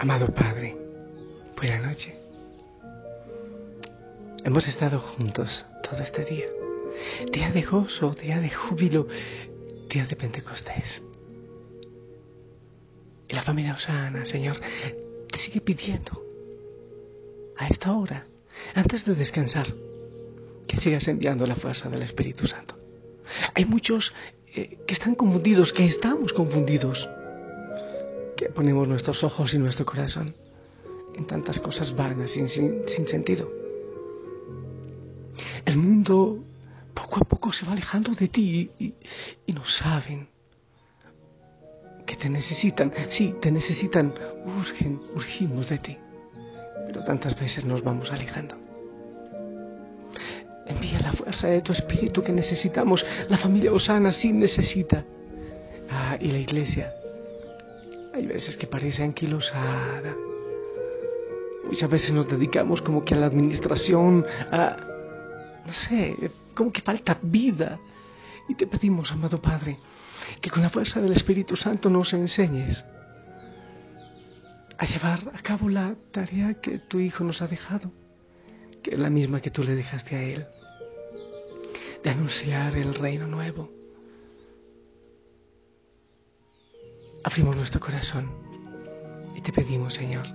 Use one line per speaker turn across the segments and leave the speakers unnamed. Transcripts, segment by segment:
Amado Padre, buena noche. Hemos estado juntos todo este día. Día de gozo, día de júbilo, día de Pentecostés. Y la familia Osana, Señor, te sigue pidiendo a esta hora, antes de descansar, que sigas enviando la fuerza del Espíritu Santo. Hay muchos eh, que están confundidos, que estamos confundidos que ponemos nuestros ojos y nuestro corazón en tantas cosas vanas, sin, sin, sentido. El mundo poco a poco se va alejando de ti y, y, no saben que te necesitan. Sí, te necesitan, urgen, urgimos de ti. Pero tantas veces nos vamos alejando. Envía la fuerza de tu espíritu que necesitamos. La familia Osana sí necesita. Ah, y la iglesia hay veces que parece anquilosada. Muchas veces nos dedicamos como que a la administración, a, no sé, como que falta vida. Y te pedimos, amado Padre, que con la fuerza del Espíritu Santo nos enseñes a llevar a cabo la tarea que tu Hijo nos ha dejado, que es la misma que tú le dejaste a Él, de anunciar el reino nuevo abrimos nuestro corazón y te pedimos, Señor,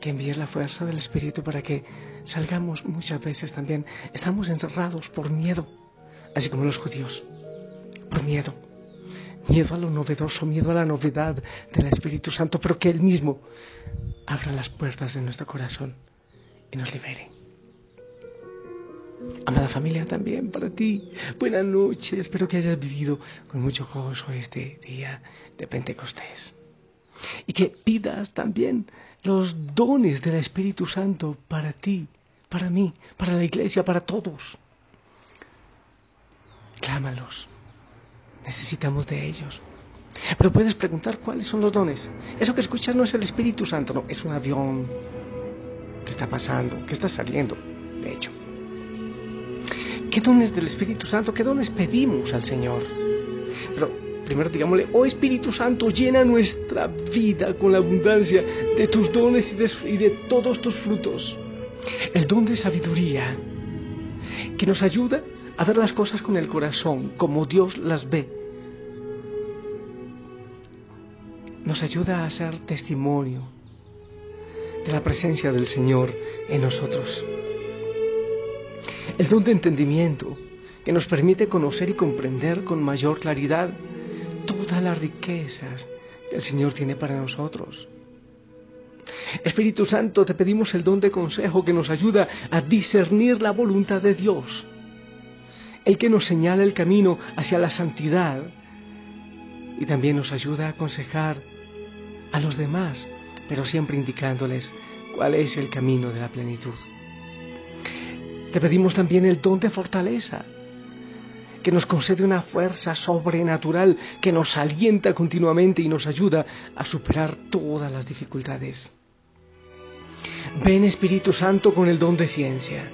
que envíes la fuerza del Espíritu para que salgamos muchas veces también. Estamos encerrados por miedo, así como los judíos, por miedo. Miedo a lo novedoso, miedo a la novedad del Espíritu Santo, pero que Él mismo abra las puertas de nuestro corazón y nos libere. Amada familia, también para ti. Buenas noches. Espero que hayas vivido con mucho gozo este día de Pentecostés. Y que pidas también los dones del Espíritu Santo para ti, para mí, para la iglesia, para todos. Clámalos. Necesitamos de ellos. Pero puedes preguntar cuáles son los dones. Eso que escuchas no es el Espíritu Santo, no, es un avión que está pasando, que está saliendo, de hecho. ¿Qué dones del Espíritu Santo? ¿Qué dones pedimos al Señor? Pero primero digámosle, oh Espíritu Santo, llena nuestra vida con la abundancia de tus dones y de, y de todos tus frutos. El don de sabiduría, que nos ayuda a ver las cosas con el corazón, como Dios las ve. Nos ayuda a ser testimonio de la presencia del Señor en nosotros el don de entendimiento que nos permite conocer y comprender con mayor claridad todas las riquezas que el Señor tiene para nosotros. Espíritu Santo, te pedimos el don de consejo que nos ayuda a discernir la voluntad de Dios, el que nos señala el camino hacia la santidad y también nos ayuda a aconsejar a los demás, pero siempre indicándoles cuál es el camino de la plenitud. Te pedimos también el don de fortaleza, que nos concede una fuerza sobrenatural que nos alienta continuamente y nos ayuda a superar todas las dificultades. Ven Espíritu Santo con el don de ciencia,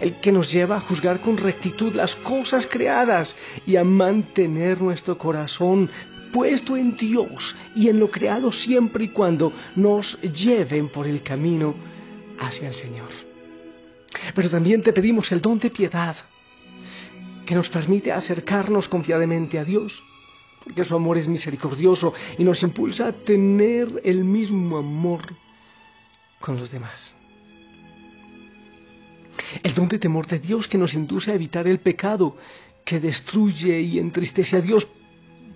el que nos lleva a juzgar con rectitud las cosas creadas y a mantener nuestro corazón puesto en Dios y en lo creado siempre y cuando nos lleven por el camino hacia el Señor. Pero también te pedimos el don de piedad, que nos permite acercarnos confiadamente a Dios, porque su amor es misericordioso y nos impulsa a tener el mismo amor con los demás. El don de temor de Dios que nos induce a evitar el pecado, que destruye y entristece a Dios,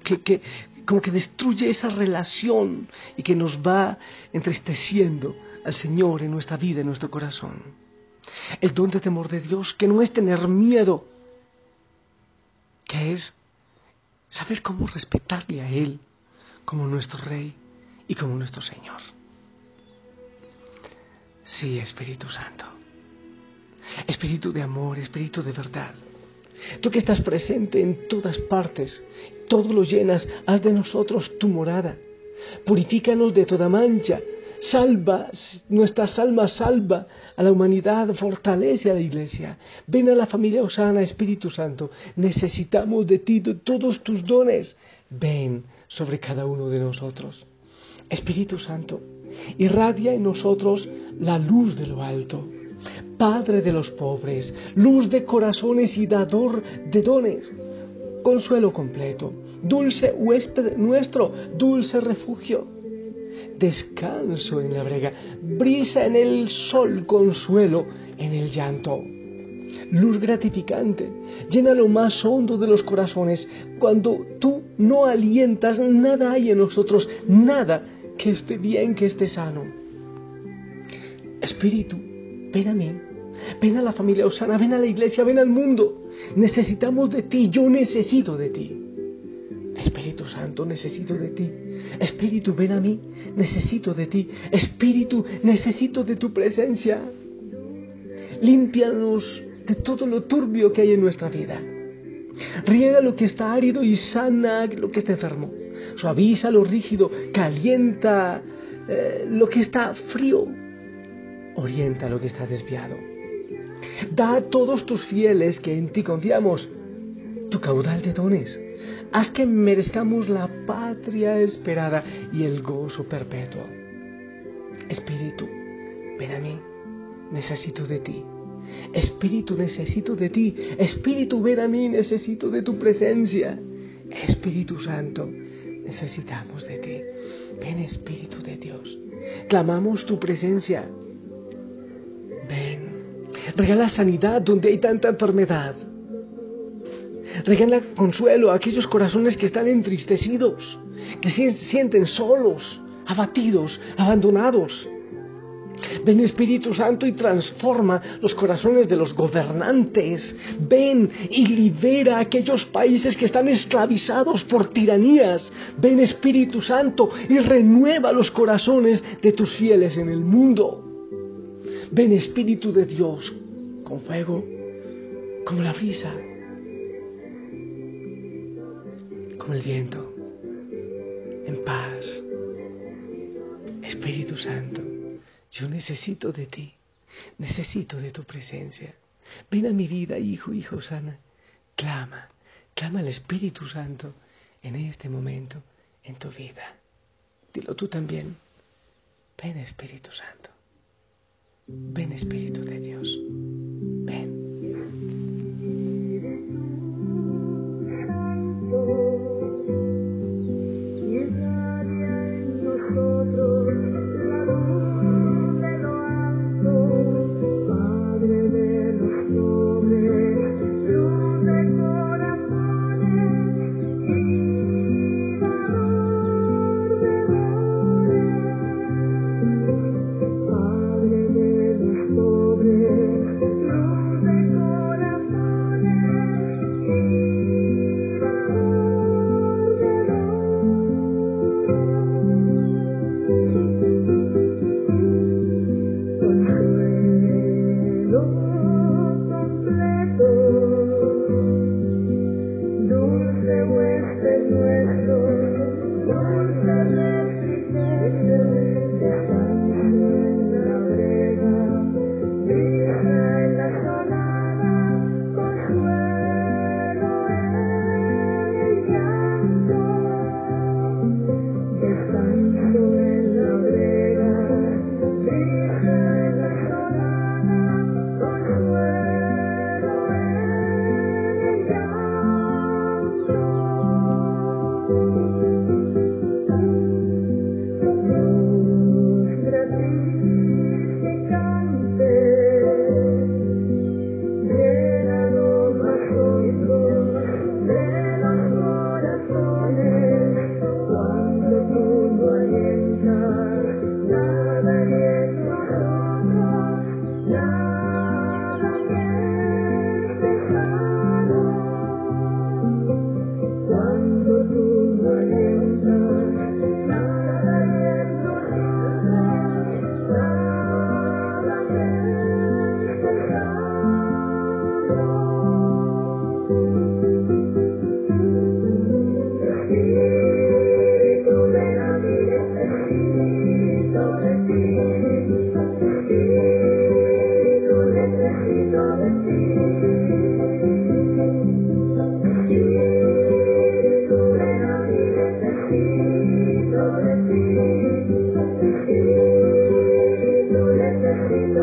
que, como que destruye esa relación y que nos va entristeciendo al Señor en nuestra vida, en nuestro corazón. El don de temor de Dios, que no es tener miedo, que es saber cómo respetarle a Él como nuestro Rey y como nuestro Señor. Sí, Espíritu Santo. Espíritu de amor, Espíritu de verdad. Tú que estás presente en todas partes, todo lo llenas, haz de nosotros tu morada. Purifícanos de toda mancha salva, nuestras almas salva a la humanidad, fortalece a la iglesia. Ven a la familia Osana, Espíritu Santo, necesitamos de ti, todos tus dones. Ven sobre cada uno de nosotros. Espíritu Santo, irradia en nosotros la luz de lo alto. Padre de los pobres, luz de corazones y dador de dones, consuelo completo, dulce huésped nuestro, dulce refugio, descanso en la brega, brisa en el sol, consuelo en el llanto. Luz gratificante, llena lo más hondo de los corazones. Cuando tú no alientas, nada hay en nosotros, nada que esté bien, que esté sano. Espíritu, ven a mí, ven a la familia Osana, ven a la iglesia, ven al mundo. Necesitamos de ti, yo necesito de ti. Espíritu Santo, necesito de ti. Espíritu, ven a mí, necesito de ti. Espíritu, necesito de tu presencia. Límpianos de todo lo turbio que hay en nuestra vida. Riega lo que está árido y sana lo que está enfermo. Suaviza lo rígido, calienta eh, lo que está frío. Orienta lo que está desviado. Da a todos tus fieles que en ti confiamos tu caudal de dones. Haz que merezcamos la patria esperada y el gozo perpetuo. Espíritu, ven a mí, necesito de ti. Espíritu, necesito de ti. Espíritu, ven a mí, necesito de tu presencia. Espíritu Santo, necesitamos de ti. Ven, Espíritu de Dios. Clamamos tu presencia. Ven. Regala sanidad donde hay tanta enfermedad. Regala consuelo a aquellos corazones que están entristecidos, que se sienten solos, abatidos, abandonados. Ven Espíritu Santo y transforma los corazones de los gobernantes. Ven y libera a aquellos países que están esclavizados por tiranías. Ven Espíritu Santo y renueva los corazones de tus fieles en el mundo. Ven Espíritu de Dios con fuego, como la brisa, como el viento, en paz. Espíritu Santo. Yo necesito de ti, necesito de tu presencia. Ven a mi vida, hijo, hijo sana. Clama, clama al Espíritu Santo en este momento en tu vida. Dilo tú también. Ven Espíritu Santo. Ven Espíritu de Dios.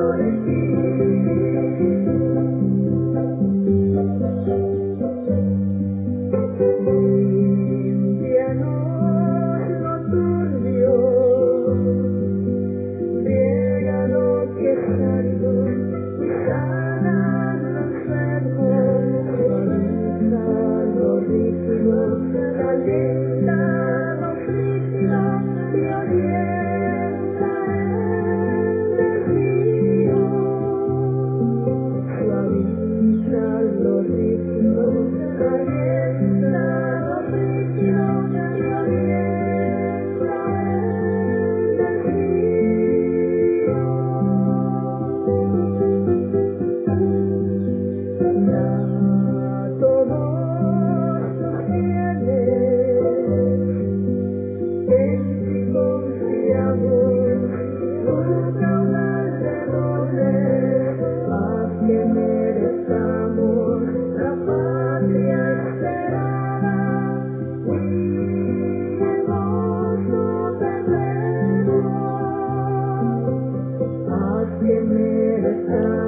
ඕනේ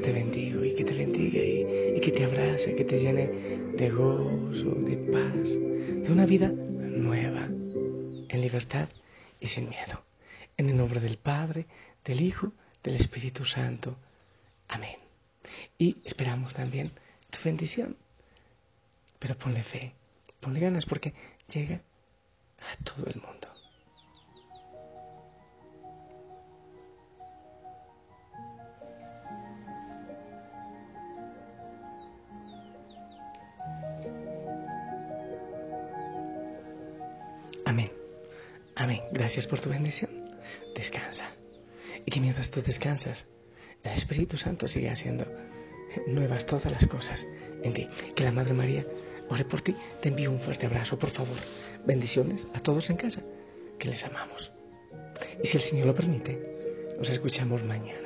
te bendigo y que te bendiga y, que te abrace, que te llene de gozo, de paz, de una vida nueva, en libertad y sin miedo. En el nombre del Padre, del Hijo, del Espíritu Santo. Amén. Y esperamos también tu bendición. Pero ponle fe, ponle ganas porque llega a todo el mundo. Gracias por tu bendición. Descansa. Y que mientras tú descansas, el Espíritu Santo sigue haciendo nuevas todas las cosas en ti. Que la Madre María ore por ti. Te envío un fuerte abrazo, por favor. Bendiciones a todos en casa, que les amamos. Y si el Señor lo permite, nos escuchamos mañana.